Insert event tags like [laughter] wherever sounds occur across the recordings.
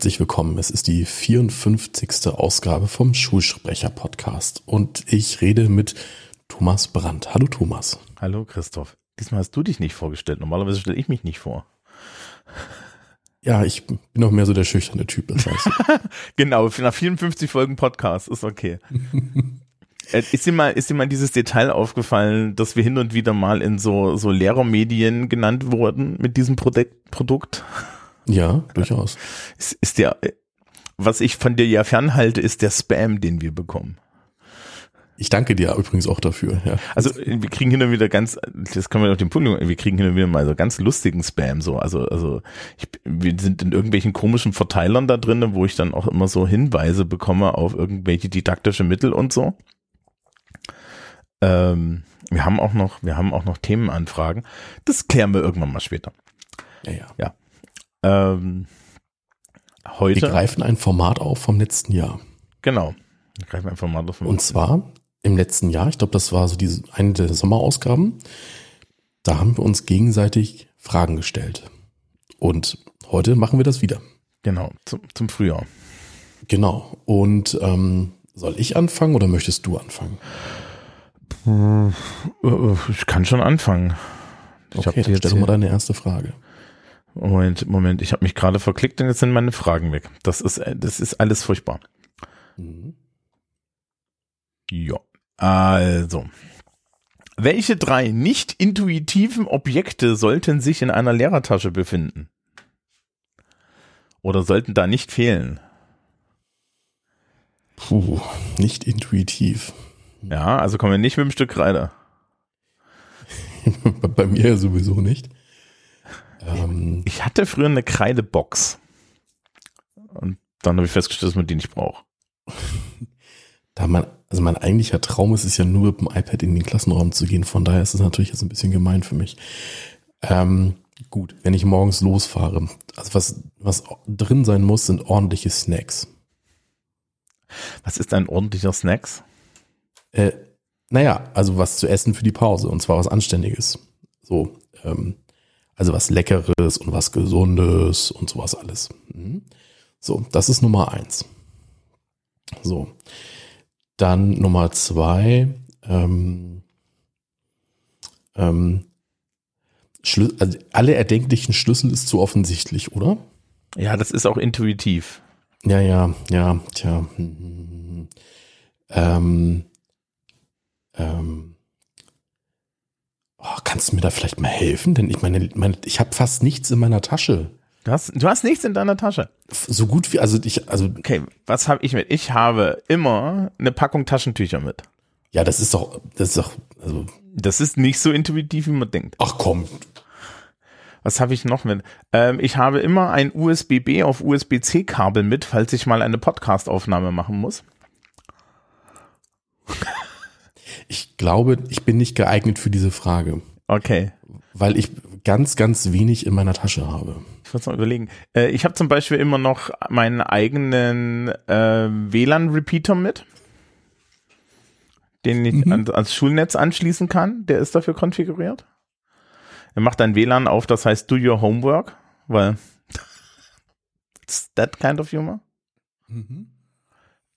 Herzlich willkommen. Es ist die 54. Ausgabe vom Schulsprecher Podcast und ich rede mit Thomas Brandt. Hallo Thomas. Hallo Christoph. Diesmal hast du dich nicht vorgestellt. Normalerweise stelle ich mich nicht vor. Ja, ich bin noch mehr so der schüchterne Typ, das heißt. [laughs] genau, nach 54 Folgen Podcast ist okay. [laughs] Äh, ist dir mal, ist dir mal dieses Detail aufgefallen, dass wir hin und wieder mal in so, so Lehrermedien genannt wurden mit diesem Produkt? Produkt? Ja, durchaus. Ist, ist der, was ich von dir ja fernhalte, ist der Spam, den wir bekommen. Ich danke dir übrigens auch dafür. Ja. Also wir kriegen hin und wieder ganz, das können wir auf den Punkt, wir kriegen hin und wieder mal so ganz lustigen Spam so. Also also ich, wir sind in irgendwelchen komischen Verteilern da drin, wo ich dann auch immer so Hinweise bekomme auf irgendwelche didaktische Mittel und so. Ähm, wir haben auch noch, wir haben auch noch Themenanfragen. Das klären wir irgendwann mal später. Ja, ja. ja. Ähm, heute. Wir greifen ein Format auf vom letzten Jahr. Genau. Wir greifen ein Format auf vom Und zwar im letzten Jahr, ich glaube, das war so diese eine der Sommerausgaben, da haben wir uns gegenseitig Fragen gestellt. Und heute machen wir das wieder. Genau, zum, zum Frühjahr. Genau. Und ähm, soll ich anfangen oder möchtest du anfangen? Ich kann schon anfangen. Ich okay, dann stell mal deine erste Frage. Moment, Moment, ich habe mich gerade verklickt und jetzt sind meine Fragen weg. Das ist, das ist alles furchtbar. Mhm. Ja, also. Welche drei nicht intuitiven Objekte sollten sich in einer Lehrertasche befinden? Oder sollten da nicht fehlen? Puh, nicht intuitiv. Ja, also kommen wir nicht mit dem Stück Kreide. [laughs] Bei mir ja sowieso nicht. Ähm, ich hatte früher eine Kreidebox. Und dann habe ich festgestellt, dass man die nicht braucht. [laughs] Da man, also mein eigentlicher Traum ist es ja nur mit dem iPad in den Klassenraum zu gehen. Von daher ist es natürlich jetzt ein bisschen gemein für mich. Ähm, gut, wenn ich morgens losfahre, also was, was drin sein muss, sind ordentliche Snacks. Was ist ein ordentlicher Snacks? Äh, naja, also was zu essen für die Pause und zwar was Anständiges. So, ähm, also was Leckeres und was Gesundes und sowas alles. Mhm. So, das ist Nummer eins. So, dann Nummer zwei, ähm, ähm, also alle erdenklichen Schlüssel ist zu offensichtlich, oder? Ja, das ist auch intuitiv. Ja, ja, ja, tja. Ähm, ähm, oh, kannst du mir da vielleicht mal helfen? Denn ich meine, meine ich habe fast nichts in meiner Tasche. Du hast, du hast nichts in deiner Tasche. So gut wie, also ich, also. Okay, was habe ich mit? Ich habe immer eine Packung Taschentücher mit. Ja, das ist doch, das ist doch, also. Das ist nicht so intuitiv, wie man denkt. Ach komm. Was habe ich noch mit? Ähm, ich habe immer ein USB-B auf USB-C-Kabel mit, falls ich mal eine Podcast-Aufnahme machen muss. Ich glaube, ich bin nicht geeignet für diese Frage. Okay. Weil ich ganz, ganz wenig in meiner Tasche habe. Ich muss mal überlegen. Äh, ich habe zum Beispiel immer noch meinen eigenen äh, WLAN-Repeater mit, den ich mhm. an, ans Schulnetz anschließen kann. Der ist dafür konfiguriert. Er macht ein WLAN auf, das heißt Do Your Homework, weil [laughs] it's that kind of humor. Mhm.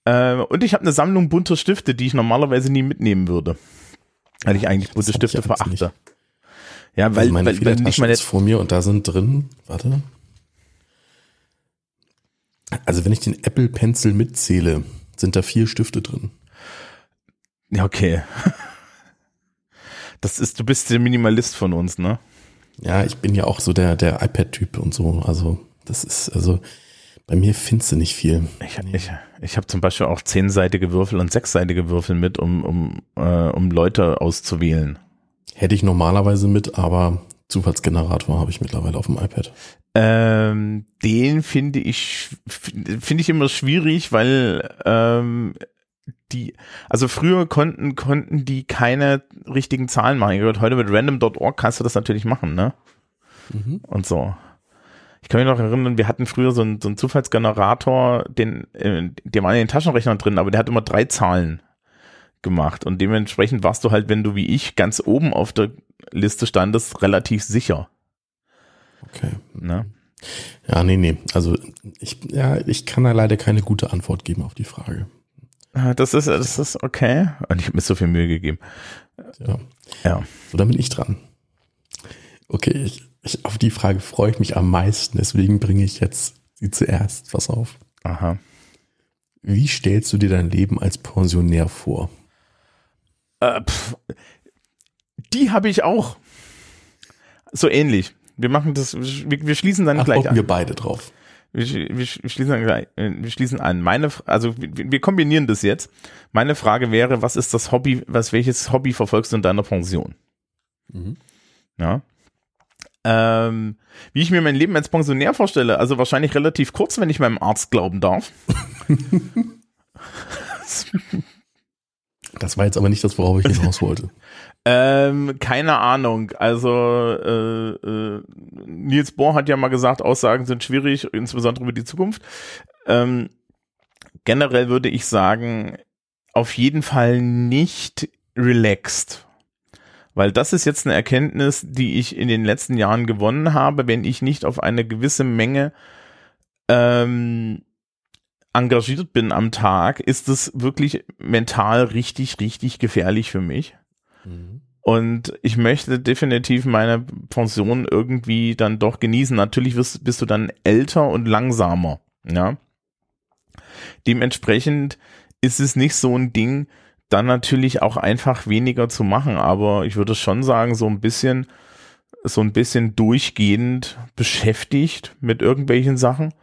Äh, und ich habe eine Sammlung bunter Stifte, die ich normalerweise nie mitnehmen würde. Weil ich eigentlich bunte Stifte verachte. Nicht. Ja, weil, also meine weil, weil nicht meine ist vor mir und da sind drin, warte. Also wenn ich den Apple Pencil mitzähle, sind da vier Stifte drin. Ja, okay. [laughs] Das ist, du bist der Minimalist von uns, ne? Ja, ich bin ja auch so der, der iPad-Typ und so. Also, das ist, also, bei mir findest du nicht viel. Ich, ich, ich habe zum Beispiel auch zehnseitige Würfel und sechsseitige Würfel mit, um, um, äh, um Leute auszuwählen. Hätte ich normalerweise mit, aber Zufallsgenerator habe ich mittlerweile auf dem iPad. Ähm, den finde ich finde ich immer schwierig, weil ähm, die, also früher konnten konnten die keine richtigen Zahlen machen. Heute mit random.org kannst du das natürlich machen, ne? Mhm. Und so. ich kann mich noch erinnern, wir hatten früher so einen, so einen Zufallsgenerator, den, äh, der war in den Taschenrechnern drin, aber der hat immer drei Zahlen gemacht und dementsprechend warst du halt, wenn du wie ich ganz oben auf der Liste standest, relativ sicher. Okay. Ne? Ja, nee, nee. Also ich, ja, ich kann da leider keine gute Antwort geben auf die Frage. Das ist, das ist okay. Und ich habe mir so viel Mühe gegeben. Ja. ja. So, dann bin ich dran. Okay, ich, ich, auf die Frage freue ich mich am meisten, deswegen bringe ich jetzt sie zuerst. Pass auf. Aha. Wie stellst du dir dein Leben als Pensionär vor? Äh, pff, die habe ich auch. So ähnlich. Wir machen das, wir, wir schließen dann Ach, gleich an. wir beide drauf. Wir, wir, wir, schließen dann gleich, äh, wir schließen an. Meine, also wir, wir kombinieren das jetzt. Meine Frage wäre, was ist das Hobby, was welches Hobby verfolgst du in deiner Pension? Mhm. Ja. Ähm, wie ich mir mein Leben als Pensionär vorstelle, also wahrscheinlich relativ kurz, wenn ich meinem Arzt glauben darf. [laughs] [laughs] das war jetzt aber nicht das, worauf ich [laughs] hinaus wollte. Ähm, keine Ahnung. Also äh, äh, Niels Bohr hat ja mal gesagt, Aussagen sind schwierig, insbesondere über die Zukunft. Ähm, generell würde ich sagen, auf jeden Fall nicht relaxed. Weil das ist jetzt eine Erkenntnis, die ich in den letzten Jahren gewonnen habe, wenn ich nicht auf eine gewisse Menge ähm, engagiert bin am Tag, ist es wirklich mental richtig, richtig gefährlich für mich. Mhm. Und ich möchte definitiv meine Pension irgendwie dann doch genießen. Natürlich wirst, bist du dann älter und langsamer, ja. Dementsprechend ist es nicht so ein Ding, dann natürlich auch einfach weniger zu machen. Aber ich würde schon sagen, so ein bisschen, so ein bisschen durchgehend beschäftigt mit irgendwelchen Sachen.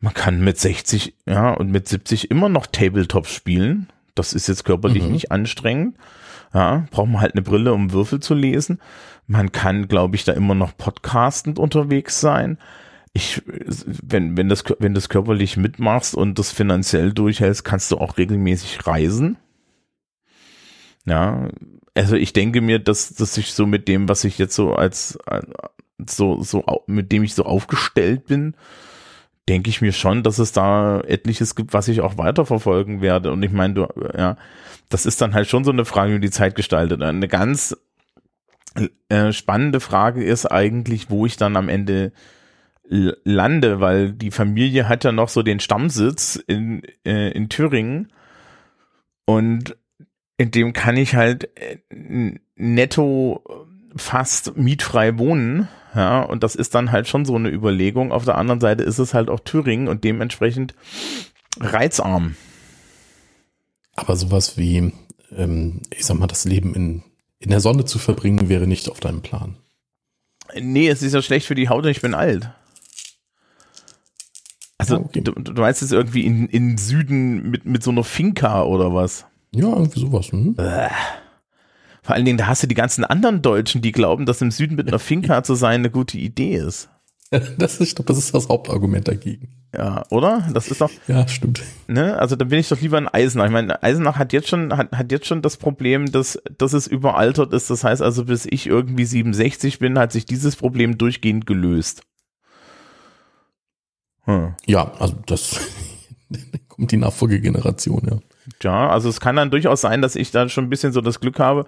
Man kann mit 60, ja, und mit 70 immer noch Tabletop spielen. Das ist jetzt körperlich mhm. nicht anstrengend. Ja, braucht man halt eine Brille, um Würfel zu lesen. Man kann, glaube ich, da immer noch podcastend unterwegs sein. Ich, wenn, wenn das, wenn das körperlich mitmachst und das finanziell durchhältst, kannst du auch regelmäßig reisen. Ja, also ich denke mir, dass, dass ich so mit dem, was ich jetzt so als, so, so, mit dem ich so aufgestellt bin, denke ich mir schon, dass es da etliches gibt, was ich auch weiterverfolgen werde. Und ich meine, du, ja, das ist dann halt schon so eine Frage, wie die Zeit gestaltet. Eine ganz äh, spannende Frage ist eigentlich, wo ich dann am Ende lande, weil die Familie hat ja noch so den Stammsitz in, äh, in Thüringen und in dem kann ich halt äh, netto fast mietfrei wohnen. Ja, und das ist dann halt schon so eine Überlegung. Auf der anderen Seite ist es halt auch Thüringen und dementsprechend reizarm. Aber sowas wie, ähm, ich sag mal, das Leben in, in der Sonne zu verbringen, wäre nicht auf deinem Plan. Nee, es ist ja schlecht für die Haut und ich bin alt. Also, ah, okay. du, du meinst jetzt irgendwie in, in Süden mit, mit so einer Finca oder was? Ja, irgendwie sowas. Hm? Vor allen Dingen, da hast du die ganzen anderen Deutschen, die glauben, dass im Süden mit einer Finca zu sein eine gute Idee ist. [laughs] Das ist, ich glaube, das ist das Hauptargument dagegen. Ja, oder? Das ist doch. Ja, stimmt. Ne? Also da bin ich doch lieber in Eisenach. Ich meine, Eisenach hat jetzt schon, hat, hat jetzt schon das Problem, dass, dass es überaltert ist. Das heißt also, bis ich irgendwie 67 bin, hat sich dieses Problem durchgehend gelöst. Hm. Ja, also das [laughs] kommt die Nachfolgegeneration, ja. Ja, also es kann dann durchaus sein, dass ich da schon ein bisschen so das Glück habe,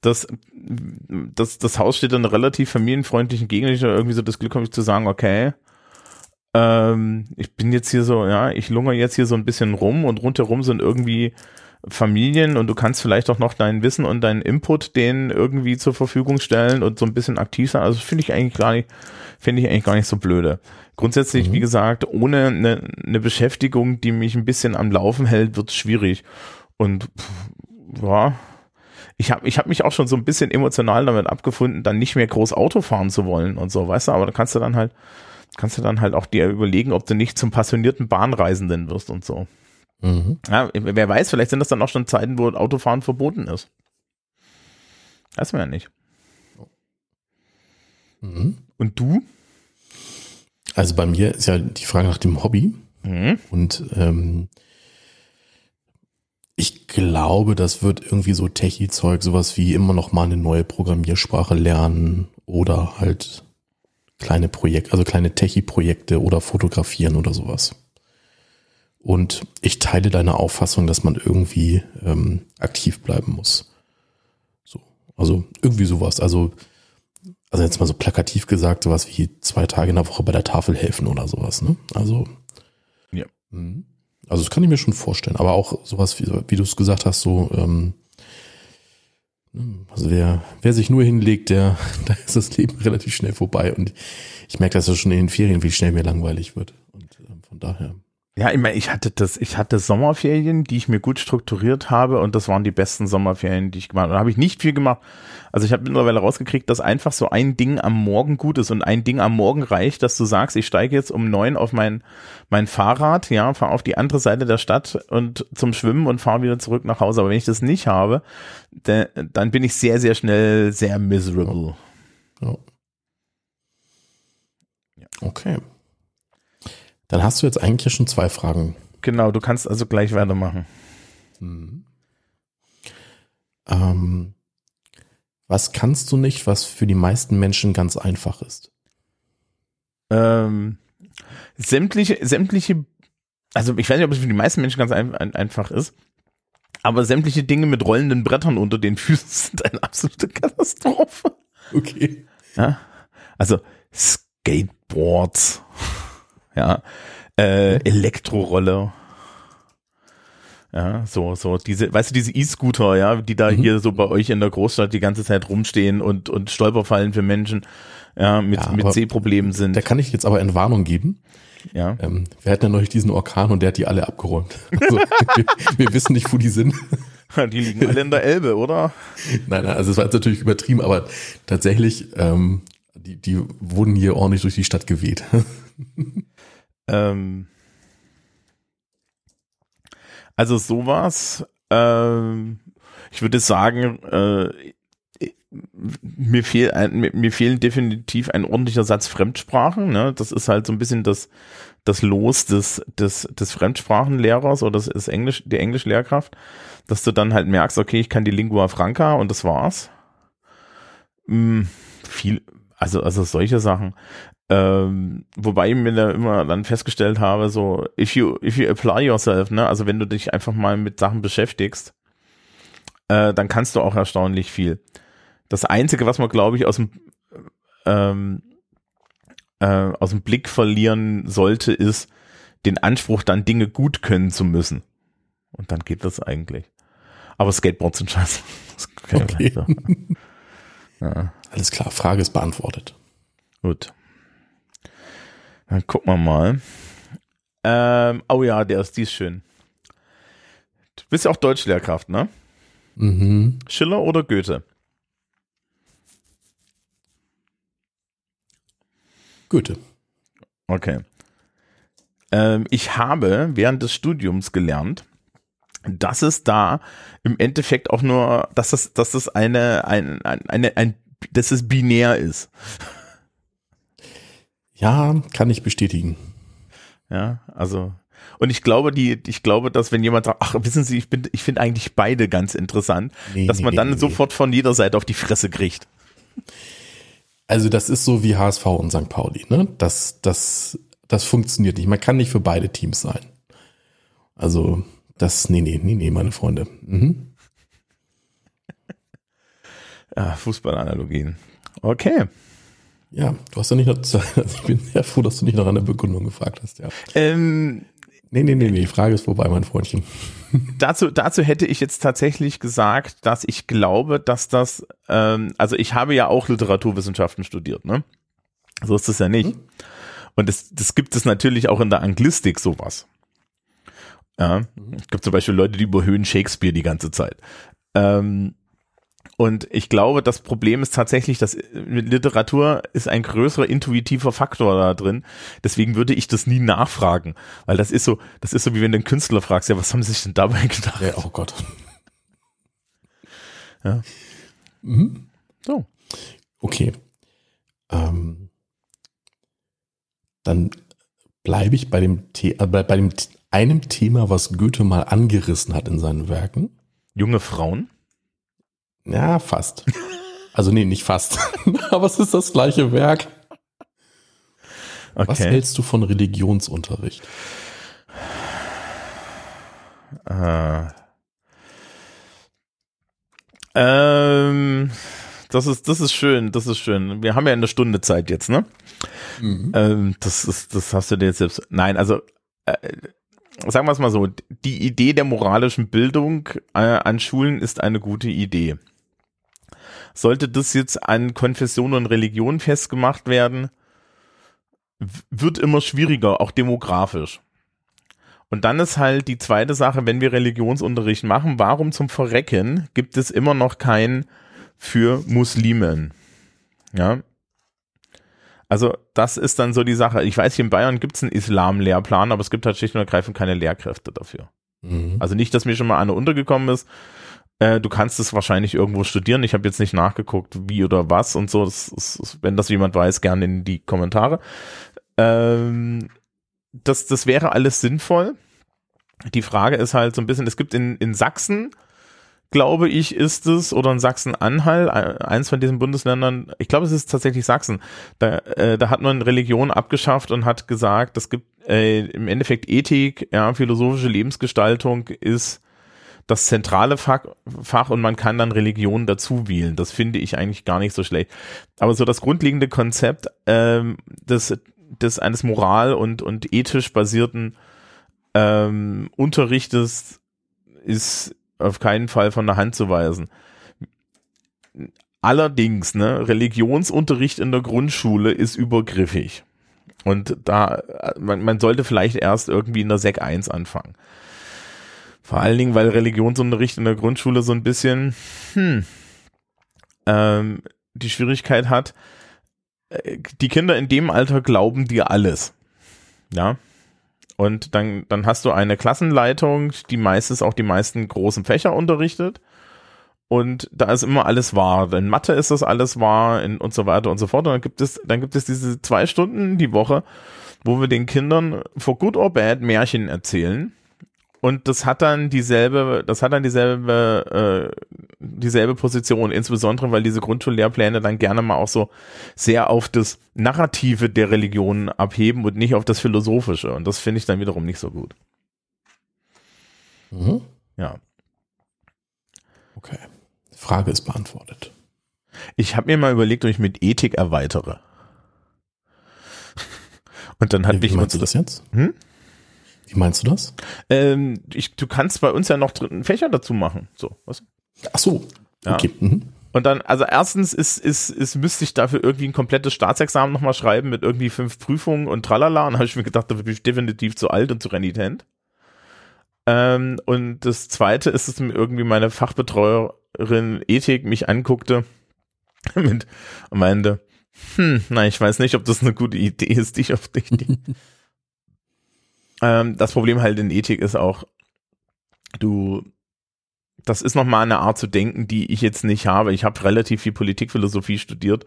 dass, dass das Haus steht in einer relativ familienfreundlichen Gegend. Ich irgendwie so das Glück habe, zu sagen, okay, ähm, ich bin jetzt hier so, ja, ich lungere jetzt hier so ein bisschen rum und rundherum sind irgendwie Familien und du kannst vielleicht auch noch dein Wissen und deinen Input denen irgendwie zur Verfügung stellen und so ein bisschen aktiv sein. Also finde ich eigentlich gar nicht, finde ich eigentlich gar nicht so blöde. Grundsätzlich, mhm. wie gesagt, ohne eine, eine Beschäftigung, die mich ein bisschen am Laufen hält, wird es schwierig. Und ja, ich habe ich hab mich auch schon so ein bisschen emotional damit abgefunden, dann nicht mehr groß Auto fahren zu wollen und so, weißt du, aber da kannst du dann halt, kannst du dann halt auch dir überlegen, ob du nicht zum passionierten Bahnreisenden wirst und so. Mhm. Ja, wer weiß, vielleicht sind das dann auch schon Zeiten, wo Autofahren verboten ist. Weiß man ja nicht. Mhm. Und du? Also bei mir ist ja die Frage nach dem Hobby. Mhm. Und ähm, ich glaube, das wird irgendwie so Techie-Zeug, sowas wie immer noch mal eine neue Programmiersprache lernen oder halt kleine Projekte, also kleine Techie-Projekte oder fotografieren oder sowas. Und ich teile deine Auffassung, dass man irgendwie ähm, aktiv bleiben muss. So, also irgendwie sowas. Also, also jetzt mal so plakativ gesagt, sowas wie zwei Tage in der Woche bei der Tafel helfen oder sowas. Ne? Also, Ja. mhm. also das kann ich mir schon vorstellen. Aber auch sowas, wie, wie du es gesagt hast, so, ähm, also wer, wer sich nur hinlegt, der, [laughs] da ist das Leben relativ schnell vorbei. Und ich merke, dass es schon in den Ferien wie schnell mir langweilig wird. Und ähm, von daher. Ja, ich meine, ich hatte das, ich hatte Sommerferien, die ich mir gut strukturiert habe und das waren die besten Sommerferien, die ich gemacht habe. Da habe ich nicht viel gemacht. Also ich habe mittlerweile rausgekriegt, dass einfach so ein Ding am Morgen gut ist und ein Ding am Morgen reicht, dass du sagst, ich steige jetzt um neun auf mein, mein Fahrrad, ja, fahre auf die andere Seite der Stadt und zum Schwimmen und fahre wieder zurück nach Hause. Aber wenn ich das nicht habe, de, dann bin ich sehr, sehr schnell sehr miserable. Ja. Okay. Dann hast du jetzt eigentlich schon zwei Fragen. Genau, du kannst also gleich weitermachen. Ähm, was kannst du nicht, was für die meisten Menschen ganz einfach ist? Ähm, sämtliche, sämtliche, also ich weiß nicht, ob es für die meisten Menschen ganz ein, ein, einfach ist, aber sämtliche Dinge mit rollenden Brettern unter den Füßen [laughs] sind eine absolute Katastrophe. Okay. Ja? Also Skateboards, ja, äh, Elektroroller. Ja, so, so, diese, weißt du, diese E-Scooter, ja, die da Mhm. hier so bei euch in der Großstadt die ganze Zeit rumstehen und, und Stolperfallen für Menschen, ja, mit, Ja, mit Sehproblemen sind. Da kann ich jetzt aber Entwarnung geben. ja. Ähm, wir hatten ja neulich diesen Orkan und der hat die alle abgeräumt. [laughs] Also, wir, [laughs] wir wissen nicht, wo die sind. [laughs] Die liegen alle in der Elbe, oder? Nein, nein, also es war jetzt natürlich übertrieben, aber tatsächlich, ähm, die, die wurden hier ordentlich durch die Stadt geweht. Ähm, also sowas, ähm, ich würde sagen, äh, mir, fehl ein, mir, fehlen definitiv ein ordentlicher Satz Fremdsprachen. Ne? Das ist halt so ein bisschen das, das Los des, des, des Fremdsprachenlehrers oder das ist Englisch, die Englischlehrkraft, dass du dann halt merkst, okay, ich kann die Lingua Franca und das war's. Hm, viel, also, also solche Sachen. Ähm, wobei ich mir da immer dann festgestellt habe, so, if you, if you apply yourself, ne, also wenn du dich einfach mal mit Sachen beschäftigst, äh, dann kannst du auch erstaunlich viel. Das Einzige, was man, glaube ich, aus dem, ähm, äh, aus dem Blick verlieren sollte, ist den Anspruch, dann Dinge gut können zu müssen. Und dann geht das eigentlich. Aber Skateboards sind scheiße. [laughs] Okay. [laughs] Ja. Alles klar, Frage ist beantwortet. Gut. Dann gucken wir mal. Ähm, oh ja, der ist, die ist schön. Du bist ja auch Deutschlehrkraft, ne? Mhm. Schiller oder Goethe? Goethe. Okay. Ähm, ich habe während des Studiums gelernt, dass es da im Endeffekt auch nur, dass das, dass das eine, ein, ein, eine, ein, dass es binär ist. Ja, kann ich bestätigen. Ja, also. Und ich glaube, die, ich glaube, dass wenn jemand sagt, ach, wissen Sie, ich bin, ich finde eigentlich beide ganz interessant, Nee, dass man nee, dann nee, sofort von jeder Seite auf die Fresse kriegt. Also das ist so wie HSV und St. Pauli, ne? Das, das, das funktioniert nicht. Man kann nicht für beide Teams sein. Also das, nee, nee, nee, nee, meine Freunde. Mhm. Ja, Fußballanalogien. Okay. Ja, du hast ja nicht noch, [laughs] ich bin sehr froh, dass du nicht noch an der Begründung gefragt hast, ja. Ähm, Nee, nee, nee, nee, die Frage ist vorbei, mein Freundchen. [laughs] dazu, dazu hätte ich jetzt tatsächlich gesagt, dass ich glaube, dass das, ähm, also ich habe ja auch Literaturwissenschaften studiert, ne? So ist es ja nicht. Und das, das gibt es natürlich auch in der Anglistik sowas. Ja, es gibt zum Beispiel Leute, die überhöhen Shakespeare die ganze Zeit. Ähm, und ich glaube, das Problem ist tatsächlich, dass mit Literatur ist ein größerer intuitiver Faktor da drin. Deswegen würde ich das nie nachfragen, weil das ist so, das ist so wie wenn du einen Künstler fragst, ja, was haben sie sich denn dabei [laughs] gedacht? Ja, oh Gott. Ja. Mhm. So. Okay. Ähm, dann bleibe ich bei dem, The äh, bei, bei dem einem Thema, was Goethe mal angerissen hat in seinen Werken. Junge Frauen? Ja, fast. Also nee, nicht fast. [laughs] Aber es ist das gleiche Werk. Okay. Was hältst du von Religionsunterricht? Äh. Ähm, das ist, das ist schön, das ist schön. Wir haben ja eine Stunde Zeit jetzt, ne? Mhm. Ähm, das ist, das hast du dir jetzt selbst. Nein, also äh, sagen wir es mal so: Die Idee der moralischen Bildung äh, an Schulen ist eine gute Idee. Sollte das jetzt an Konfession und Religion festgemacht werden, wird immer schwieriger, auch demografisch. Und dann ist halt die zweite Sache, wenn wir Religionsunterricht machen, warum zum Verrecken gibt es immer noch kein für Muslimen? Ja. Also das ist dann so die Sache. Ich weiß, hier in Bayern gibt es einen Islam-Lehrplan, aber es gibt halt schlicht und ergreifend keine Lehrkräfte dafür. Mhm. Also nicht, dass mir schon mal eine untergekommen ist. Äh, du kannst es wahrscheinlich irgendwo studieren. Ich habe jetzt nicht nachgeguckt, wie oder was und so. Das ist, wenn das jemand weiß, gerne in die Kommentare. Ähm, das, das wäre alles sinnvoll. Die Frage ist halt so ein bisschen, es gibt in, in Sachsen, glaube ich, ist es, oder in Sachsen-Anhalt, eins von diesen Bundesländern, ich glaube, es ist tatsächlich Sachsen, da, äh, da hat man Religion abgeschafft und hat gesagt, es gibt äh, im Endeffekt Ethik, ja, philosophische Lebensgestaltung ist das zentrale Fach, Fach und man kann dann Religion dazu wählen. Das finde ich eigentlich gar nicht so schlecht. Aber so das grundlegende Konzept ähm, des, des eines moral- und, und ethisch basierten ähm, Unterrichtes ist auf keinen Fall von der Hand zu weisen. Allerdings, ne, Religionsunterricht in der Grundschule ist übergriffig. Und da, man, man sollte vielleicht erst irgendwie in der Sek 1 anfangen. Vor allen Dingen, weil Religionsunterricht in der Grundschule so ein bisschen, hm, ähm, die Schwierigkeit hat, äh, die Kinder in dem Alter glauben dir alles. Ja. Und dann, dann hast du eine Klassenleitung, die meistens auch die meisten großen Fächer unterrichtet. Und da ist immer alles wahr. In Mathe ist das alles wahr in, und so weiter und so fort. Und dann gibt es, dann gibt es diese zwei Stunden die Woche, wo wir den Kindern for good or bad Märchen erzählen. Und das hat dann dieselbe, das hat dann dieselbe, äh, dieselbe Position, insbesondere weil diese Grundschullehrpläne dann gerne mal auch so sehr auf das Narrative der Religion abheben und nicht auf das Philosophische. Und das finde ich dann wiederum nicht so gut. Mhm. Ja. Okay. Frage ist beantwortet. Ich habe mir mal überlegt, ob ich mit Ethik erweitere. [laughs] Und dann hat Wie mich. meinst du das jetzt? Hm? Wie meinst du das? Ähm, ich, du kannst bei uns ja noch dritten Fächer dazu machen. So, was? Ach so. Okay. Ja. Mhm. Und dann, also erstens ist, ist, ist, müsste ich dafür irgendwie ein komplettes Staatsexamen nochmal schreiben mit irgendwie fünf Prüfungen und tralala. Und habe ich mir gedacht, da bin ich definitiv zu alt und zu renitent. Ähm, und das zweite ist, dass mir irgendwie meine Fachbetreuerin Ethik mich anguckte [laughs] mit, und meinte, hm, nein, ich weiß nicht, ob das eine gute Idee ist, dich auf dich, [laughs] ähm, das Problem halt in Ethik ist auch, du, das ist nochmal eine Art zu denken, die ich jetzt nicht habe. Ich habe relativ viel Politikphilosophie studiert,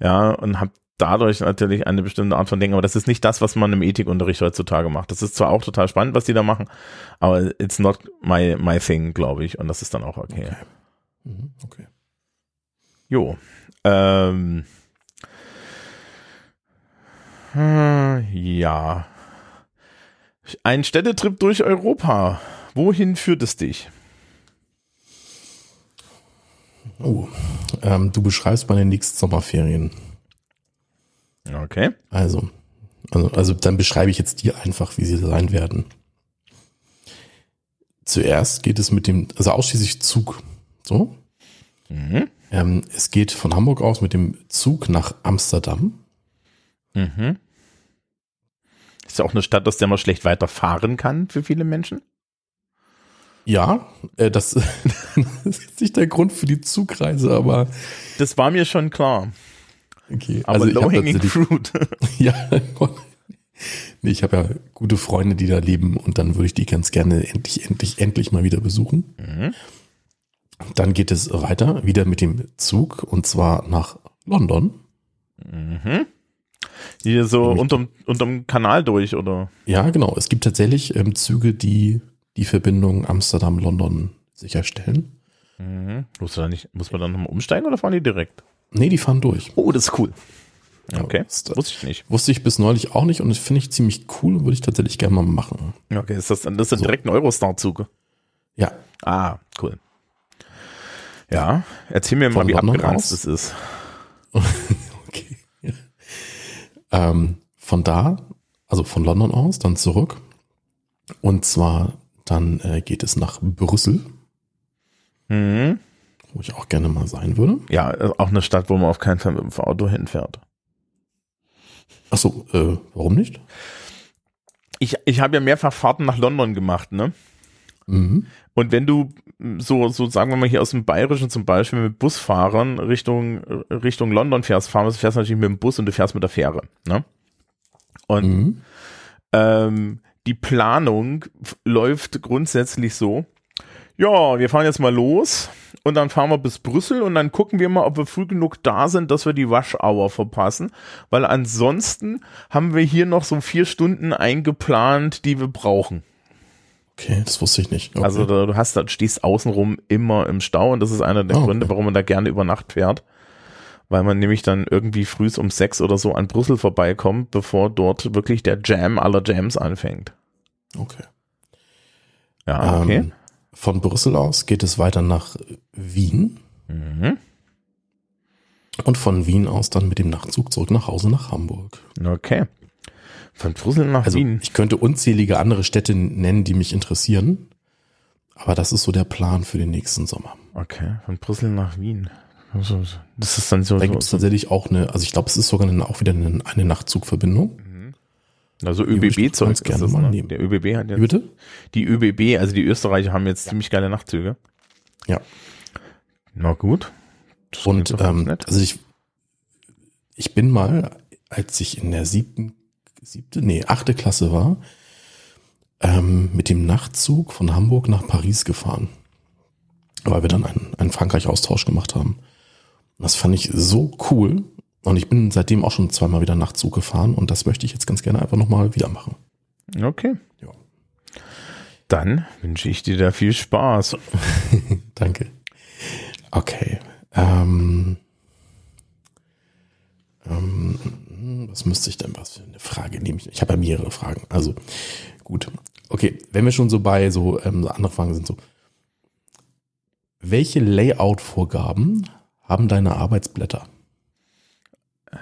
ja, und habe dadurch natürlich eine bestimmte Art von Denken, aber das ist nicht das, was man im Ethikunterricht heutzutage macht. Das ist zwar auch total spannend, was die da machen, aber it's not my, my thing, glaube ich, und das ist dann auch okay. Okay. Mhm, okay. Jo. Ähm, ja. Ein Städtetrip durch Europa. Wohin führt es dich? Oh, ähm, du beschreibst meine nächsten Sommerferien. Okay. Also, also, also dann beschreibe ich jetzt dir einfach, wie sie sein werden. Zuerst geht es mit dem, also ausschließlich Zug. So. Mhm. Ähm, es geht von Hamburg aus mit dem Zug nach Amsterdam. Mhm. Ist ja auch eine Stadt, aus der man schlecht weiterfahren kann für viele Menschen. Ja, äh, das, [laughs] das ist nicht der Grund für die Zugreise, aber. Das war mir schon klar. Okay, aber also low-hanging fruit. [laughs] ja, nee, ich habe ja gute Freunde, die da leben und dann würde ich die ganz gerne endlich, endlich, endlich mal wieder besuchen. Mhm. Dann geht es weiter, wieder mit dem Zug und zwar nach London. Mhm. Hier so unterm, unterm Kanal durch, oder? Ja, genau. Es gibt tatsächlich ähm, Züge, die die Verbindung Amsterdam-London sicherstellen. Mhm. Muss, da nicht, muss man dann nochmal umsteigen oder fahren die direkt? Nee, die fahren durch. Oh, das ist cool. Okay, das, wusste ich nicht. Wusste ich bis neulich auch nicht und das finde ich ziemlich cool und würde ich tatsächlich gerne mal machen. Okay, ist das, das ist dann direkt ein Eurostar-Zug? Ja. Ah, cool. Ja, erzähl mir mal, Von wie London abgeranzt es ist. [laughs] okay. Ähm, von da, also von London aus, dann zurück. Und zwar dann äh, geht es nach Brüssel, Mhm. wo ich auch gerne mal sein würde. Ja, äh, auch eine Stadt, wo man auf keinen Fall mit dem Auto hinfährt. Achso, äh, warum nicht? Ich, ich habe ja mehrfach Fahrten nach London gemacht, ne? Mhm. Und wenn du mh, so, so sagen wir mal hier aus dem Bayerischen zum Beispiel mit Busfahrern Richtung, äh, Richtung London fährst, fahren, fährst du natürlich mit dem Bus und du fährst mit der Fähre, ne? Und Mhm. ähm, die Planung läuft grundsätzlich so, ja, wir fahren jetzt mal los und dann fahren wir bis Brüssel und dann gucken wir mal, ob wir früh genug da sind, dass wir die Rush Hour verpassen, weil ansonsten haben wir hier noch so vier Stunden eingeplant, die wir brauchen. Okay, das wusste ich nicht. Okay. Also da, du hast, da stehst außenrum immer im Stau und das ist einer der okay. Gründe, warum man da gerne über Nacht fährt. Weil man nämlich dann irgendwie früh um sechs oder so an Brüssel vorbeikommt, bevor dort wirklich der Jam aller Jams anfängt. okay. Ja, okay. Ähm, von Brüssel aus geht es weiter nach Wien Mhm. und von Wien aus dann mit dem Nachtzug zurück nach Hause nach Hamburg. Okay. Von Brüssel nach Also Wien. ich könnte unzählige andere Städte nennen, die mich interessieren, aber das ist so der Plan für den nächsten Sommer. Okay, von Brüssel nach Wien. Also, Das ist dann so, Da gibt es so tatsächlich auch eine, also ich glaube, es ist sogar eine, auch wieder eine, eine Nachtzugverbindung. also würde ich ÖBB-Zeug. gerne mal nehmen. Der ÖBB hat jetzt, bitte? die ÖBB, also die Österreicher haben jetzt ziemlich geile Nachtzüge. Ja. Na gut. Das Und ähm, also ich, ich bin mal, als ich in der siebten, siebte, nee, achte Klasse war, ähm, mit dem Nachtzug von Hamburg nach Paris gefahren. Weil wir dann einen, einen Frankreich-Austausch gemacht haben. Das fand ich so cool. Und ich bin seitdem auch schon zweimal wieder Nachtzug gefahren und das möchte ich jetzt ganz gerne einfach nochmal wieder machen. Okay. Ja. Dann wünsche ich dir da viel Spaß. [laughs] Danke. Okay. Ähm, ähm, was müsste ich denn, was für eine Frage nehme ich? Ich habe ja mehrere Fragen. Also gut. Okay, wenn wir schon so bei so ähm, andere Fragen sind, so. Welche Layout-Vorgaben haben deine Arbeitsblätter? [laughs]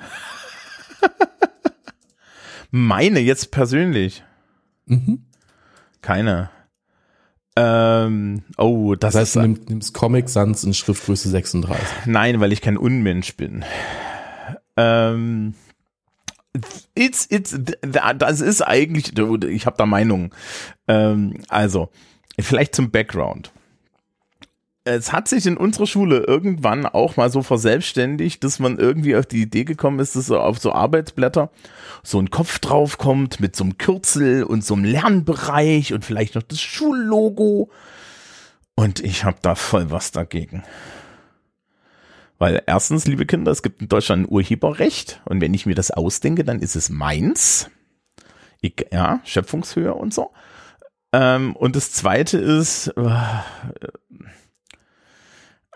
Meine jetzt persönlich. Mhm. Keine. Ähm, oh, das, Das heißt, ist du nimmst, nimmst Comic Sans in Schriftgröße 36. Nein, weil ich kein Unmensch bin. Ähm, it's, it's, das ist eigentlich, ich habe da Meinungen. Ähm, also, vielleicht zum Background. Es hat sich in unserer Schule irgendwann auch mal so verselbstständigt, dass man irgendwie auf die Idee gekommen ist, dass auf so Arbeitsblätter so ein Kopf draufkommt mit so einem Kürzel und so einem Lernbereich und vielleicht noch das Schullogo. Und ich habe da voll was dagegen. Weil erstens, liebe Kinder, es gibt in Deutschland ein Urheberrecht und wenn ich mir das ausdenke, dann ist es meins. Ich, ja, Schöpfungshöhe und so. Ähm, und das zweite ist, äh,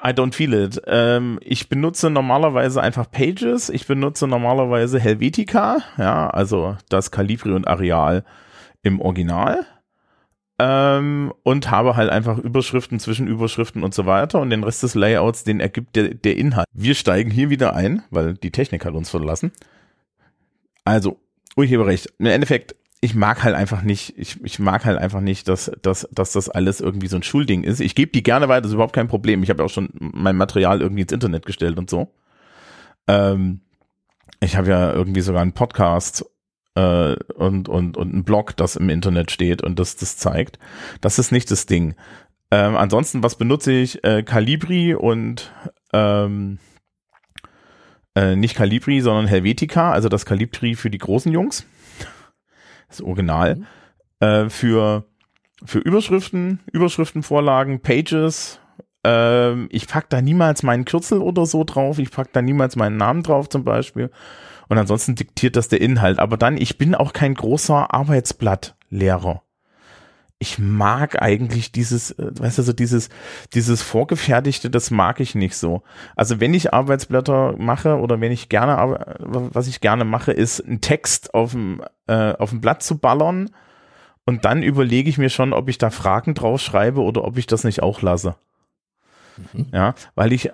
I don't feel it. Ähm, ich benutze normalerweise einfach Pages. Ich benutze normalerweise Helvetica, ja, also das Calibri und Areal im Original. Ähm, und habe halt einfach Überschriften, Zwischenüberschriften und so weiter. Und den Rest des Layouts, den ergibt der, der Inhalt. Wir steigen hier wieder ein, weil die Technik hat uns verlassen. Also, Urheberrecht. Im Endeffekt, ich mag halt einfach nicht, ich, ich mag halt einfach nicht, dass, dass, dass das alles irgendwie so ein Schulding ist. Ich gebe die gerne weiter, das ist überhaupt kein Problem. Ich habe ja auch schon mein Material irgendwie ins Internet gestellt und so. Ähm, ich habe ja irgendwie sogar einen Podcast äh, und, und, und einen Blog, das im Internet steht und das das zeigt. Das ist nicht das Ding. Ähm, ansonsten, was benutze ich? Äh, Calibri und ähm, äh, nicht Calibri, sondern Helvetica, also das Calibri für die großen Jungs. Das Original. Äh, für, für Überschriften, Überschriftenvorlagen, Pages. Ähm, ich pack da niemals meinen Kürzel oder so drauf. Ich pack da niemals meinen Namen drauf zum Beispiel. Und ansonsten diktiert das der Inhalt. Aber dann, ich bin auch kein großer Arbeitsblattlehrer. ich mag eigentlich dieses, äh, weißt du, so dieses, dieses Vorgefertigte, das mag ich nicht so. Also wenn ich Arbeitsblätter mache oder wenn ich gerne, was ich gerne mache, ist einen Text auf dem, äh, auf dem Blatt zu ballern und dann überlege ich mir schon, ob ich da Fragen drauf schreibe oder ob ich das nicht auch lasse. Mhm. Ja, weil ich,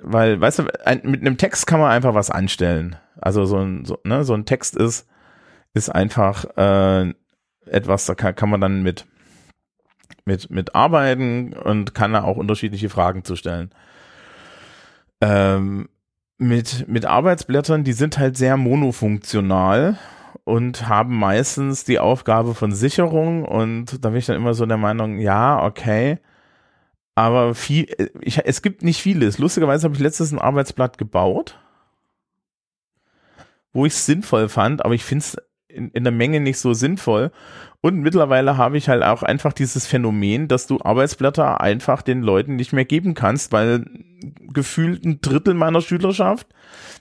weil, weißt du, ein, mit einem Text kann man einfach was anstellen. Also so ein, so, ne, so ein Text ist, ist einfach äh, etwas, da kann, kann man dann mit, mit, mit arbeiten und kann da auch unterschiedliche Fragen zu stellen. Ähm, mit, mit Arbeitsblättern, die sind halt sehr monofunktional und haben meistens die Aufgabe von Sicherung und da bin ich dann immer so der Meinung, ja, okay, aber viel, ich, es gibt nicht vieles. Lustigerweise habe ich letztes ein Arbeitsblatt gebaut, wo ich es sinnvoll fand, aber ich finde es in, in der Menge nicht so sinnvoll. Und mittlerweile habe ich halt auch einfach dieses Phänomen, dass du Arbeitsblätter einfach den Leuten nicht mehr geben kannst, weil gefühlt ein Drittel meiner Schülerschaft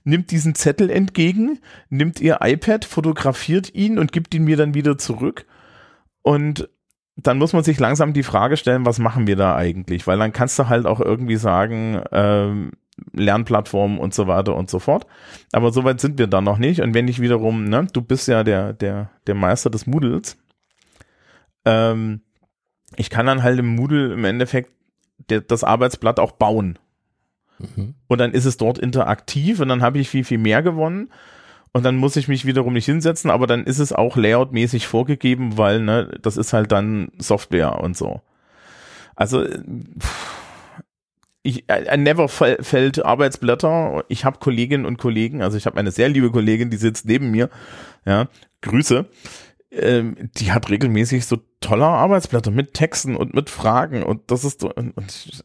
nimmt diesen Zettel entgegen, nimmt ihr iPad, fotografiert ihn und gibt ihn mir dann wieder zurück. Und dann muss man sich langsam die Frage stellen, was machen wir da eigentlich? Weil dann kannst du halt auch irgendwie sagen, ähm, Lernplattformen und so weiter und so fort. Aber soweit sind wir da noch nicht. Und wenn ich wiederum, ne, du bist ja der, der, der Meister des Moodles, ähm, ich kann dann halt im Moodle im Endeffekt der, das Arbeitsblatt auch bauen. Mhm. Und dann ist es dort interaktiv und dann habe ich viel, viel mehr gewonnen. Und dann muss ich mich wiederum nicht hinsetzen, aber dann ist es auch layoutmäßig vorgegeben, weil ne, das ist halt dann Software und so. Also ich I never fällt Arbeitsblätter. Ich habe Kolleginnen und Kollegen, also ich habe eine sehr liebe Kollegin, die sitzt neben mir. Ja, Grüße ähm, die hat regelmäßig so tolle Arbeitsblätter mit Texten und mit Fragen und das ist so, und ich,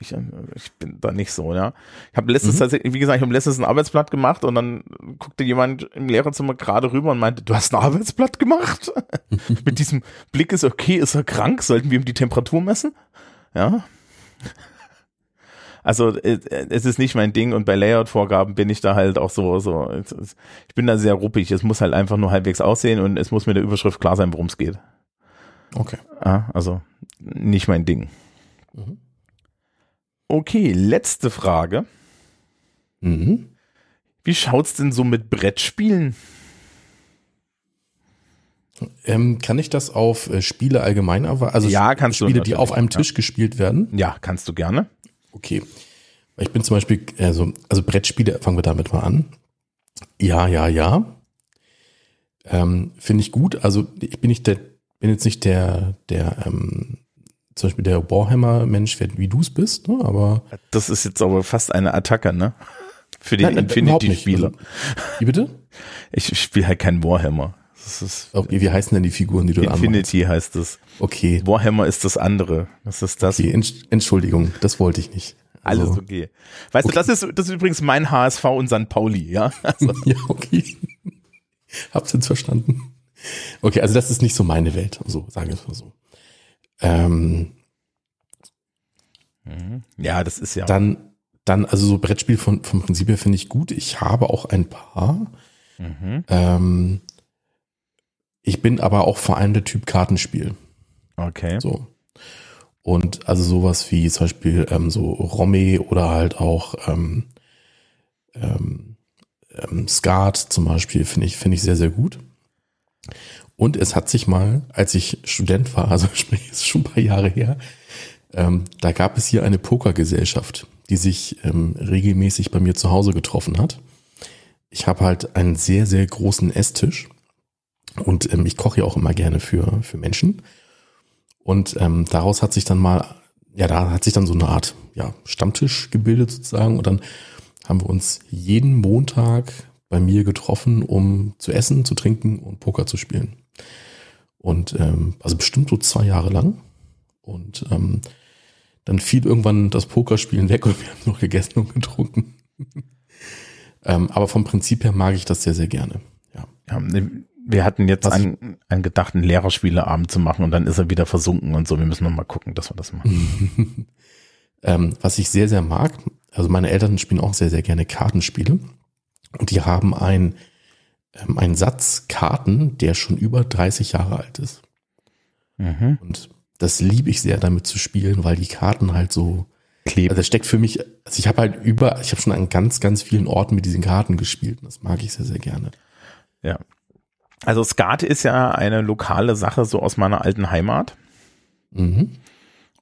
ich, ich bin da nicht so, ja. Ich habe letztes, mhm. wie gesagt, ich habe letztes ein Arbeitsblatt gemacht und dann guckte jemand im Lehrerzimmer gerade rüber und meinte, du hast ein Arbeitsblatt gemacht? [laughs] mit diesem Blick ist okay, ist er krank? Sollten wir ihm die Temperatur messen? Ja. Also äh, es ist nicht mein Ding und bei Layout-Vorgaben bin ich da halt auch so, so, ich bin da sehr ruppig. Es muss halt einfach nur halbwegs aussehen und es muss mit der Überschrift klar sein, worum es geht. Okay. Ja, also nicht mein Ding. Mhm. Okay, letzte Frage. Mhm. Wie schaut's denn so mit Brettspielen? Ähm, kann ich das auf äh, Spiele allgemein? Also ja, kannst Spiele, die auf einem Tisch ja. gespielt werden? Ja, kannst du gerne. Okay. Ich bin zum Beispiel, also, also Brettspiele, fangen wir damit mal an. Ja, ja, ja. Ähm, Finde ich gut. Also ich bin nicht der, bin jetzt nicht der, der, ähm, zum Beispiel der Warhammer-Mensch, wie du es bist, ne? aber. Das ist jetzt aber fast eine Attacke, ne? Für den Infinity-Spieler. Also, wie bitte? Ich spiele halt keinen Warhammer. Das ist, okay, wie heißen denn die Figuren, die du Infinity anmachst? heißt es. Okay. Warhammer ist das andere. Das ist das. Okay, Entschuldigung, das wollte ich nicht. Also, Alles okay. Weißt okay. du, das ist, das ist übrigens mein HSV und St. Pauli, ja? [laughs] Also. ja, okay. Hab's jetzt verstanden. Okay, also das ist nicht so meine Welt, so sagen wir es mal so. Ähm, mhm. ja, das ist ja. Dann, dann, also so Brettspiel von, vom Prinzip her finde ich gut. Ich habe auch ein paar. Mhm. Ähm, ich bin aber auch vor allem der Typ Kartenspiel. Okay. So. Und also sowas wie zum Beispiel ähm, so Romme oder halt auch ähm, ähm, ähm, Skat zum Beispiel finde ich, finde ich sehr, sehr gut. Und es hat sich mal, als ich Student war, also [laughs] sprich, ist schon ein paar Jahre her, ähm, da gab es hier eine Pokergesellschaft, die sich ähm, regelmäßig bei mir zu Hause getroffen hat. Ich habe halt einen sehr, sehr großen Esstisch und ähm, ich koche ja auch immer gerne für, für Menschen. Und ähm, daraus hat sich dann mal, ja, da hat sich dann so eine Art ja, Stammtisch gebildet sozusagen. Und dann haben wir uns jeden Montag bei mir getroffen, um zu essen, zu trinken und Poker zu spielen. Und ähm, also bestimmt so zwei Jahre lang. Und ähm, dann fiel irgendwann das Pokerspielen weg und wir haben noch gegessen und getrunken. [laughs] ähm, aber vom Prinzip her mag ich das sehr, sehr gerne. Ja. ja wir hatten jetzt einen, einen gedachten Lehrerspieleabend zu machen und dann ist er wieder versunken und so. Wir müssen noch mal gucken, dass wir das machen. [laughs] ähm, was ich sehr, sehr mag, also meine Eltern spielen auch sehr, sehr gerne Kartenspiele und die haben ein, ähm, einen Satz Karten, der schon über 30 Jahre alt ist. Mhm. Und das liebe ich sehr, damit zu spielen, weil die Karten halt so Kleben. Also das steckt für mich, also ich habe halt über, ich habe schon an ganz, ganz vielen Orten mit diesen Karten gespielt. Und das mag ich sehr, sehr gerne. Ja. Also Skat ist ja eine lokale Sache so aus meiner alten Heimat. Mhm.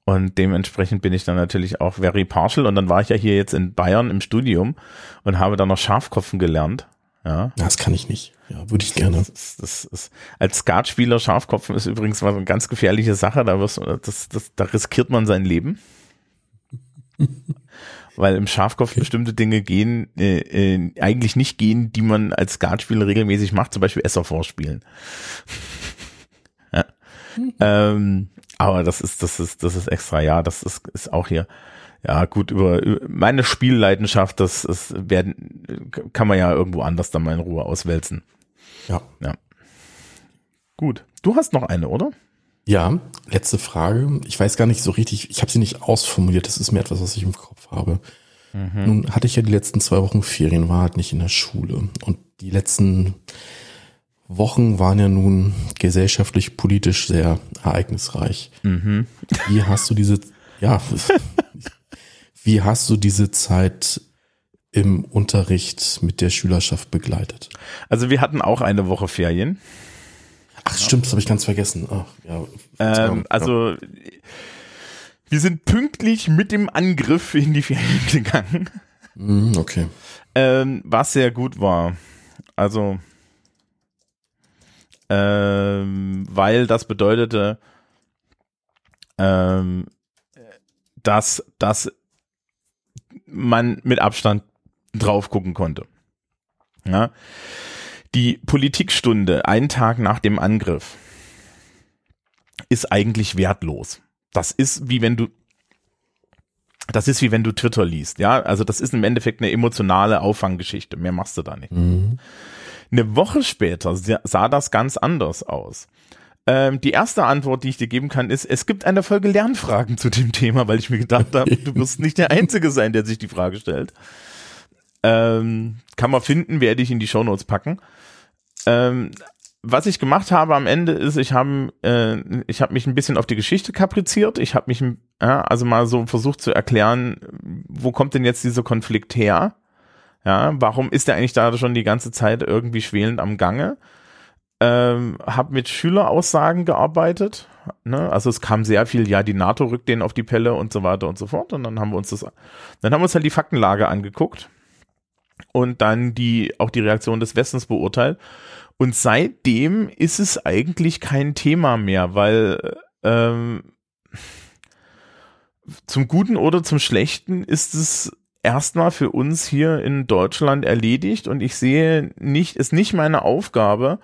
Und dementsprechend bin ich dann natürlich auch very partial. Und dann war ich ja hier jetzt in Bayern im Studium und habe dann noch Schafkopfen gelernt. Ja. Das kann ich nicht. Ja, würde ich gerne. Das das ist, als Skatspieler Schafkopfen ist übrigens mal so eine ganz gefährliche Sache. Da, wirst, das, das, da riskiert man sein Leben. Weil im Schafkopf bestimmte Dinge gehen, äh, äh, eigentlich nicht gehen, die man als Skatspieler regelmäßig macht, zum Beispiel Esser vorspielen. [laughs] ja. ähm, aber das ist, das ist, das ist extra, ja, das ist, ist auch hier. Ja, gut, über, über meine Spielleidenschaft, das ist, werden, kann man ja irgendwo anders dann mal in Ruhe auswälzen. Ja. Ja. Gut. Du hast noch eine, oder? Ja, letzte Frage. Ich weiß gar nicht so richtig, ich habe sie nicht ausformuliert, das ist mir etwas, was ich im Kopf habe. Mhm. Nun hatte ich ja die letzten zwei Wochen Ferien, war halt nicht in der Schule. Und die letzten Wochen waren ja nun gesellschaftlich, politisch sehr ereignisreich. Mhm. Wie hast du diese, ja, wie hast du diese Zeit im Unterricht mit der Schülerschaft begleitet? Also wir hatten auch eine Woche Ferien. Ach stimmt, das habe ich ganz vergessen. Ach, ja, Ähm, also wir sind pünktlich mit dem Angriff in die Ferien [laughs] gegangen, Mhm, okay. ähm, was sehr gut war. Also ähm, weil das bedeutete, ähm, dass, dass man mit Abstand drauf gucken konnte. Ja. Die Politikstunde, einen Tag nach dem Angriff, ist eigentlich wertlos. Das ist wie wenn du, das ist wie wenn du Twitter liest, ja. Also das ist im Endeffekt eine emotionale Auffanggeschichte. Mehr machst du da nicht. Mhm. Eine Woche später sah das ganz anders aus. Ähm, die erste Antwort, die ich dir geben kann, ist, es gibt eine Folge Lernfragen zu dem Thema, weil ich mir gedacht habe, du wirst nicht der [laughs] Einzige sein, der sich die Frage stellt. Ähm, kann man finden, werde ich in die Shownotes packen. Ähm, was ich gemacht habe am Ende ist, ich habe äh, ich mich ein bisschen auf die Geschichte kapriziert. Ich habe mich ja, also mal so versucht zu erklären, wo kommt denn jetzt dieser Konflikt her? Ja, warum ist der eigentlich da schon die ganze Zeit irgendwie schwelend am Gange? Ähm, habe mit Schüleraussagen gearbeitet. Ne? Also es kam sehr viel, ja, die NATO rückt denen auf die Pelle und so weiter und so fort. Und dann haben wir uns das, dann haben wir uns halt die Faktenlage angeguckt und dann die auch die Reaktion des Westens beurteilt. Und seitdem ist es eigentlich kein Thema mehr, weil ähm, zum Guten oder zum Schlechten ist es erstmal für uns hier in Deutschland erledigt und ich sehe nicht, ist nicht meine Aufgabe,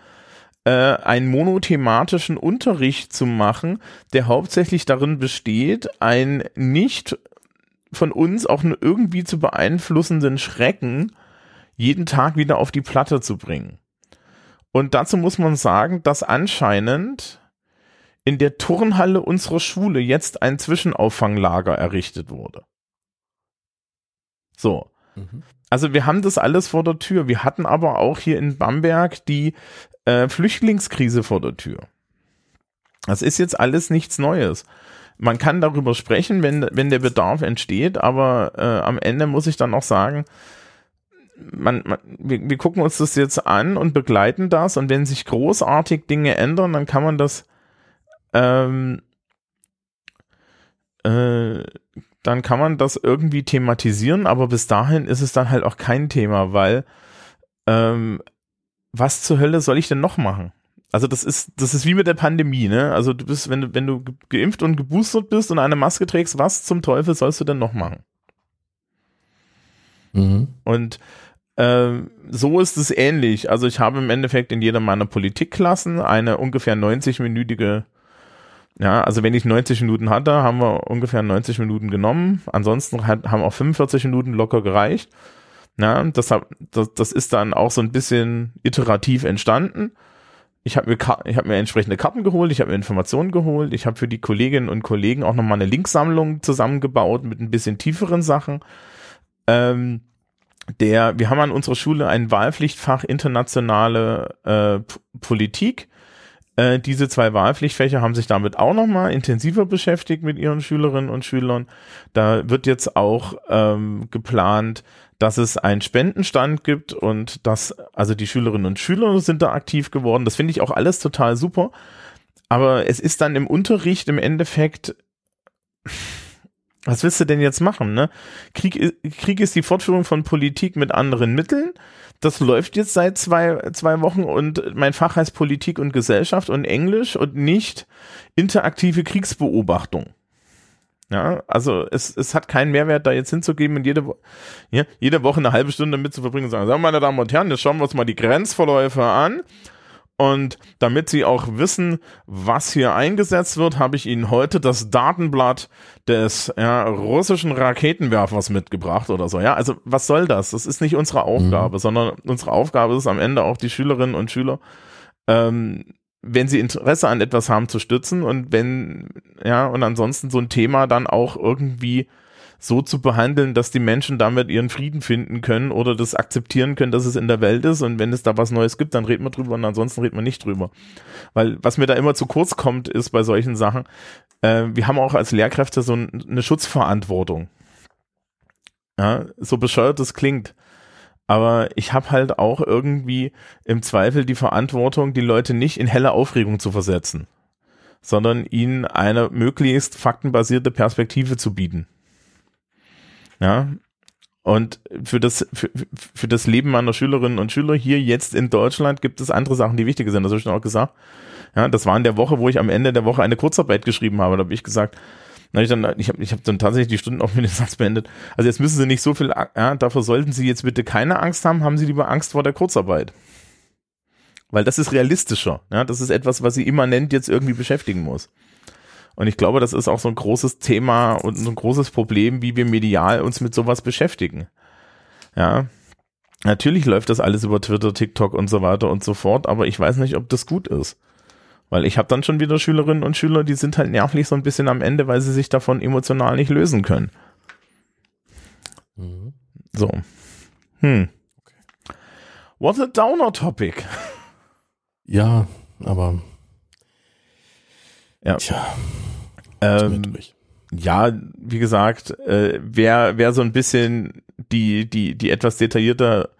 äh, einen monothematischen Unterricht zu machen, der hauptsächlich darin besteht, ein nicht von uns auch nur irgendwie zu beeinflussenden Schrecken jeden Tag wieder auf die Platte zu bringen. Und dazu muss man sagen, dass anscheinend in der Turnhalle unserer Schule jetzt ein Zwischenauffanglager errichtet wurde. So. Mhm. Also wir haben das alles vor der Tür. Wir hatten aber auch hier in Bamberg die äh, Flüchtlingskrise vor der Tür. Das ist jetzt alles nichts Neues. Man kann darüber sprechen, wenn, wenn der Bedarf entsteht, aber äh, am Ende muss ich dann auch sagen, man, man, wir, wir gucken uns das jetzt an und begleiten das und wenn sich großartig Dinge ändern, dann kann man das ähm, äh, dann kann man das irgendwie thematisieren, aber bis dahin ist es dann halt auch kein Thema, weil ähm, was zur Hölle soll ich denn noch machen? Also das ist, das ist wie mit der Pandemie, ne? Also du bist, wenn du, wenn du geimpft und geboostert bist und eine Maske trägst, was zum Teufel sollst du denn noch machen? Mhm. Und ähm, so ist es ähnlich. Also ich habe im Endeffekt in jeder meiner Politikklassen eine ungefähr 90-minütige, ja, also wenn ich 90 Minuten hatte, haben wir ungefähr 90 Minuten genommen. Ansonsten hat, haben auch 45 Minuten locker gereicht. Ja, das, das, das ist dann auch so ein bisschen iterativ entstanden. Ich habe mir, hab mir entsprechende Karten geholt, ich habe mir Informationen geholt, ich habe für die Kolleginnen und Kollegen auch nochmal eine Linksammlung zusammengebaut mit ein bisschen tieferen Sachen. Ähm, der, wir haben an unserer Schule ein Wahlpflichtfach internationale äh, Politik. Äh, diese zwei Wahlpflichtfächer haben sich damit auch nochmal intensiver beschäftigt mit ihren Schülerinnen und Schülern. Da wird jetzt auch ähm, geplant, dass es einen Spendenstand gibt und dass, also die Schülerinnen und Schüler sind da aktiv geworden. Das finde ich auch alles total super. Aber es ist dann im Unterricht im Endeffekt, was willst du denn jetzt machen, ne? Krieg, Krieg ist die Fortführung von Politik mit anderen Mitteln. Das läuft jetzt seit zwei, zwei Wochen und mein Fach heißt Politik und Gesellschaft und Englisch und nicht interaktive Kriegsbeobachtung. Ja, also es, es hat keinen Mehrwert, da jetzt hinzugeben und jede, ja, jede Woche eine halbe Stunde mit zu verbringen und sagen, so, meine Damen und Herren, jetzt schauen wir uns mal die Grenzverläufe an. Und damit Sie auch wissen, was hier eingesetzt wird, habe ich Ihnen heute das Datenblatt des ja, russischen Raketenwerfers mitgebracht oder so. Ja, also was soll das? Das ist nicht unsere Aufgabe, mhm. sondern unsere Aufgabe ist am Ende auch die Schülerinnen und Schüler ähm, wenn sie Interesse an etwas haben, zu stützen und wenn, ja, und ansonsten so ein Thema dann auch irgendwie so zu behandeln, dass die Menschen damit ihren Frieden finden können oder das akzeptieren können, dass es in der Welt ist und wenn es da was Neues gibt, dann reden wir drüber und ansonsten reden wir nicht drüber. Weil was mir da immer zu kurz kommt, ist bei solchen Sachen, äh, wir haben auch als Lehrkräfte so eine Schutzverantwortung. Ja, so bescheuert es klingt aber ich habe halt auch irgendwie im Zweifel die Verantwortung, die Leute nicht in helle Aufregung zu versetzen, sondern ihnen eine möglichst faktenbasierte Perspektive zu bieten. Ja. Und für das, für, für das Leben meiner Schülerinnen und Schüler hier jetzt in Deutschland gibt es andere Sachen, die wichtiger sind. Das habe ich schon auch gesagt. Ja, das war in der Woche, wo ich am Ende der Woche eine Kurzarbeit geschrieben habe. Da habe ich gesagt, na, ich dann, ich habe ich hab dann tatsächlich die Stunden auch mit dem Satz beendet. Also jetzt müssen Sie nicht so viel, ja, dafür sollten Sie jetzt bitte keine Angst haben, haben Sie lieber Angst vor der Kurzarbeit. Weil das ist realistischer. Ja, das ist etwas, was Sie immanent jetzt irgendwie beschäftigen muss. Und ich glaube, das ist auch so ein großes Thema und so ein großes Problem, wie wir medial uns mit sowas beschäftigen. Ja. Natürlich läuft das alles über Twitter, TikTok und so weiter und so fort, aber ich weiß nicht, ob das gut ist. Weil ich habe dann schon wieder Schülerinnen und Schüler, die sind halt nervlich so ein bisschen am Ende, weil sie sich davon emotional nicht lösen können. Mhm. So. Hm. Okay. What a downer topic. Ja, aber. Ja. Tja. Ähm, ja, wie gesagt, äh, wer, wer so ein bisschen die, die, die etwas detaillierter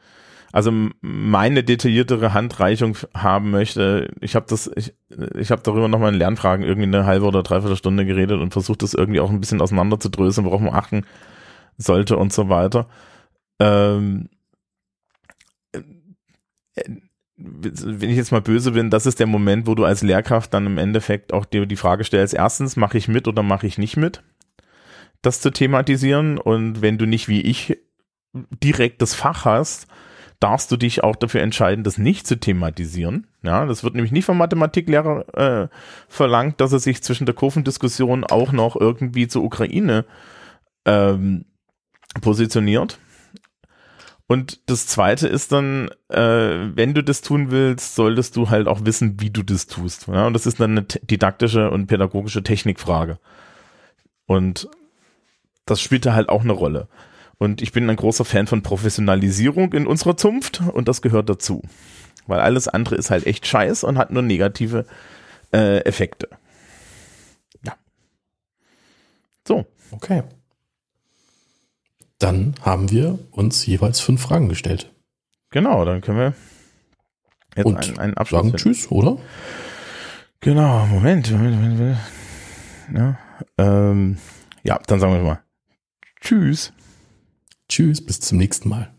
also meine detailliertere Handreichung haben möchte, ich habe das, ich, ich habe darüber nochmal in Lernfragen irgendwie eine halbe oder dreiviertel Stunde geredet und versucht das irgendwie auch ein bisschen auseinander zu dröseln, worauf man achten sollte und so weiter. Ähm, äh, wenn ich jetzt mal böse bin, das ist der Moment, wo du als Lehrkraft dann im Endeffekt auch dir die Frage stellst, erstens, mache ich mit oder mache ich nicht mit? Das zu thematisieren und wenn du nicht wie ich direkt das Fach hast, darfst du dich auch dafür entscheiden, das nicht zu thematisieren. Ja, das wird nämlich nicht vom Mathematiklehrer äh, verlangt, dass er sich zwischen der Kurvendiskussion auch noch irgendwie zur Ukraine ähm, positioniert. Und das zweite ist dann, äh, wenn du das tun willst, solltest du halt auch wissen, wie du das tust. Ja? Und das ist dann eine didaktische und pädagogische Technikfrage. Und das spielt da halt auch eine Rolle. Und ich bin ein großer Fan von Professionalisierung in unserer Zunft und das gehört dazu. Weil alles andere ist halt echt scheiß und hat nur negative äh, Effekte. Ja. So. Okay. Dann haben wir uns jeweils fünf Fragen gestellt. Genau, dann können wir jetzt und einen, einen Abschluss sagen Tschüss, oder? Genau, Moment, Moment, Moment. Ja, ähm, ja, dann sagen wir mal Tschüss. Tschüss, bis zum nächsten Mal.